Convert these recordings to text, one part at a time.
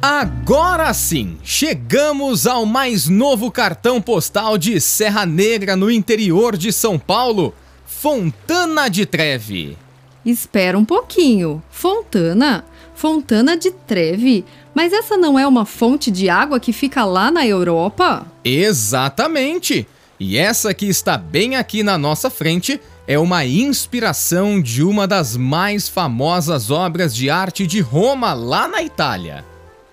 Agora sim, chegamos ao mais novo cartão postal de Serra Negra no interior de São Paulo, Fontana de Treve. Espera um pouquinho. Fontana? Fontana de Treve? Mas essa não é uma fonte de água que fica lá na Europa? Exatamente! E essa que está bem aqui na nossa frente é uma inspiração de uma das mais famosas obras de arte de Roma, lá na Itália.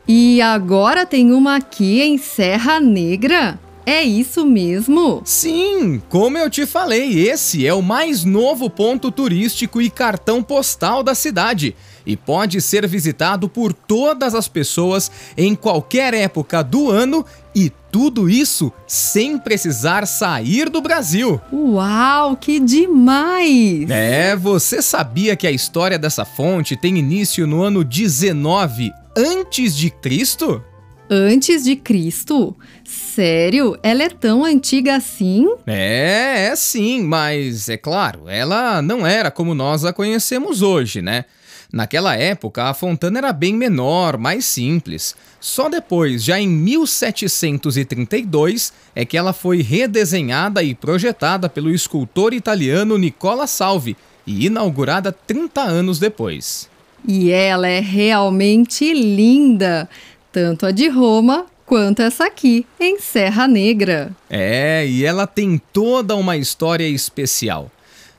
E agora tem uma aqui em Serra Negra? É isso mesmo? Sim, como eu te falei, esse é o mais novo ponto turístico e cartão postal da cidade e pode ser visitado por todas as pessoas em qualquer época do ano e tudo isso sem precisar sair do Brasil. Uau, que demais! É, você sabia que a história dessa fonte tem início no ano 19 antes de Cristo? Antes de Cristo? Sério? Ela é tão antiga assim? É, é sim, mas é claro, ela não era como nós a conhecemos hoje, né? Naquela época, a fontana era bem menor, mais simples. Só depois, já em 1732, é que ela foi redesenhada e projetada pelo escultor italiano Nicola Salvi e inaugurada 30 anos depois. E ela é realmente linda, tanto a de Roma quanto essa aqui, em Serra Negra. É, e ela tem toda uma história especial.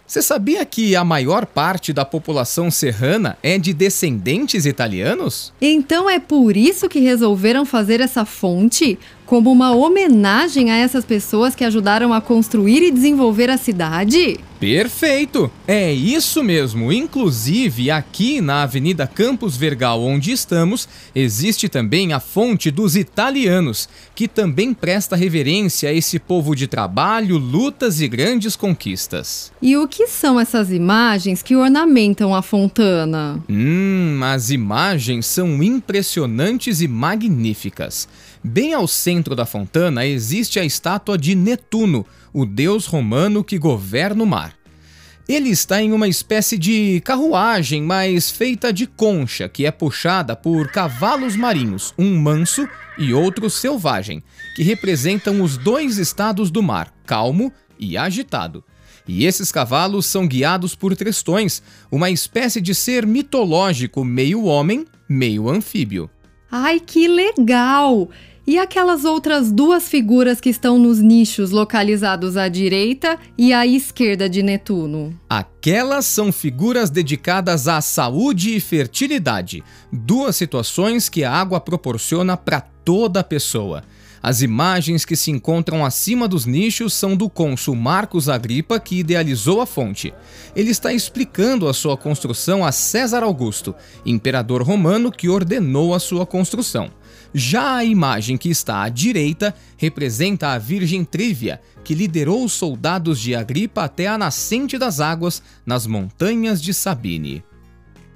Você sabia que a maior parte da população serrana é de descendentes italianos? Então é por isso que resolveram fazer essa fonte como uma homenagem a essas pessoas que ajudaram a construir e desenvolver a cidade? Perfeito! É isso mesmo. Inclusive, aqui na Avenida Campos Vergal, onde estamos, existe também a Fonte dos Italianos, que também presta reverência a esse povo de trabalho, lutas e grandes conquistas. E o que são essas imagens que ornamentam a fontana? Hum, as imagens são impressionantes e magníficas. Bem ao centro da fontana existe a estátua de Netuno, o deus romano que governa o mar. Ele está em uma espécie de carruagem, mas feita de concha, que é puxada por cavalos marinhos, um manso e outro selvagem, que representam os dois estados do mar, calmo e agitado. E esses cavalos são guiados por trestões, uma espécie de ser mitológico, meio homem, meio anfíbio. Ai, que legal! E aquelas outras duas figuras que estão nos nichos localizados à direita e à esquerda de Netuno? Aquelas são figuras dedicadas à saúde e fertilidade, duas situações que a água proporciona para toda pessoa. As imagens que se encontram acima dos nichos são do cônsul Marcos Agripa, que idealizou a fonte. Ele está explicando a sua construção a César Augusto, imperador romano que ordenou a sua construção. Já a imagem que está à direita representa a Virgem Trívia, que liderou os soldados de Agripa até a nascente das águas nas montanhas de Sabine.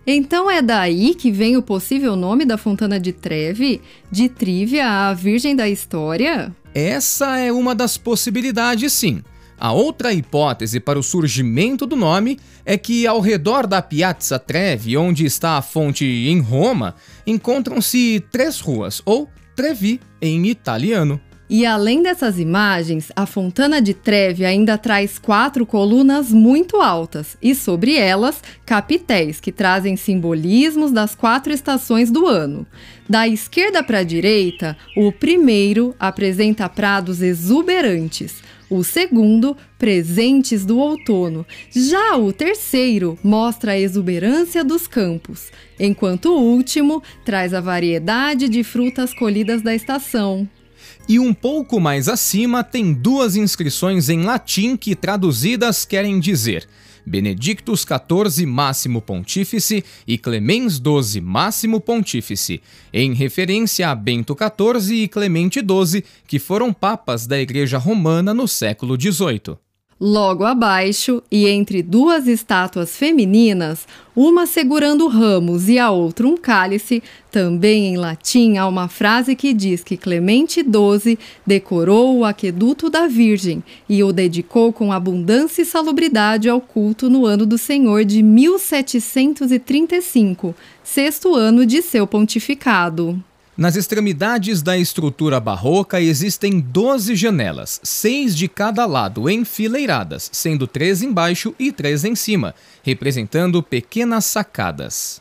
Então é daí que vem o possível nome da Fontana de Treve, de Trívia a Virgem da História? Essa é uma das possibilidades, sim. A outra hipótese para o surgimento do nome é que, ao redor da Piazza Trevi, onde está a fonte em Roma, encontram-se três ruas, ou Trevi em italiano. E além dessas imagens, a Fontana de Trevi ainda traz quatro colunas muito altas e sobre elas capitéis que trazem simbolismos das quatro estações do ano. Da esquerda para a direita, o primeiro apresenta prados exuberantes, o segundo, presentes do outono. Já o terceiro mostra a exuberância dos campos, enquanto o último traz a variedade de frutas colhidas da estação. E um pouco mais acima tem duas inscrições em latim que traduzidas querem dizer Benedictus XIV Máximo Pontífice e Clemens XII Máximo Pontífice, em referência a Bento XIV e Clemente XII, que foram papas da Igreja Romana no século XVIII. Logo abaixo, e entre duas estátuas femininas, uma segurando ramos e a outra um cálice, também em latim há uma frase que diz que Clemente XII decorou o aqueduto da Virgem e o dedicou com abundância e salubridade ao culto no ano do Senhor de 1735, sexto ano de seu pontificado. Nas extremidades da estrutura barroca existem 12 janelas, seis de cada lado enfileiradas, sendo três embaixo e três em cima, representando pequenas sacadas.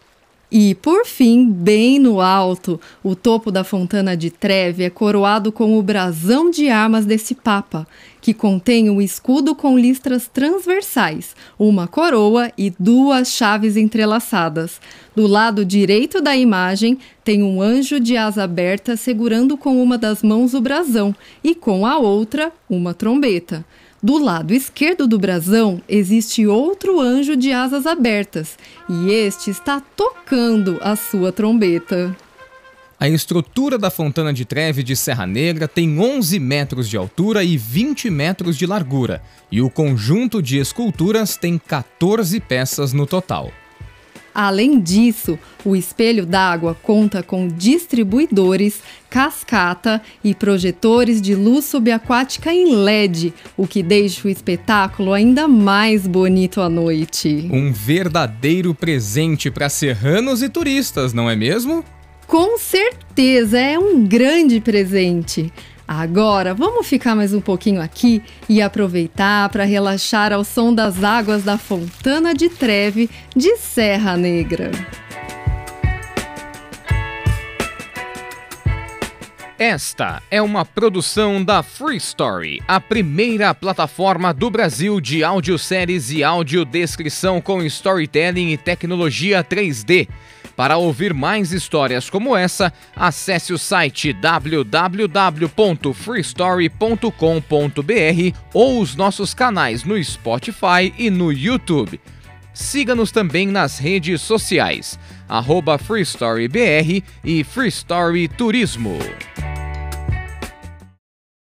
E, por fim, bem no alto, o topo da Fontana de Treve é coroado com o brasão de armas desse Papa, que contém um escudo com listras transversais, uma coroa e duas chaves entrelaçadas. Do lado direito da imagem tem um anjo de asa aberta segurando com uma das mãos o brasão e com a outra uma trombeta. Do lado esquerdo do brasão existe outro anjo de asas abertas e este está tocando a sua trombeta. A estrutura da Fontana de Treve de Serra Negra tem 11 metros de altura e 20 metros de largura, e o conjunto de esculturas tem 14 peças no total. Além disso, o espelho d'água conta com distribuidores, cascata e projetores de luz subaquática em LED, o que deixa o espetáculo ainda mais bonito à noite. Um verdadeiro presente para serranos e turistas, não é mesmo? Com certeza, é um grande presente. Agora, vamos ficar mais um pouquinho aqui e aproveitar para relaxar ao som das águas da Fontana de Treve de Serra Negra. Esta é uma produção da Free Story, a primeira plataforma do Brasil de audioséries e audiodescrição com storytelling e tecnologia 3D. Para ouvir mais histórias como essa, acesse o site www.freestory.com.br ou os nossos canais no Spotify e no YouTube. Siga-nos também nas redes sociais, arroba FreeStoryBR e Freestory Turismo.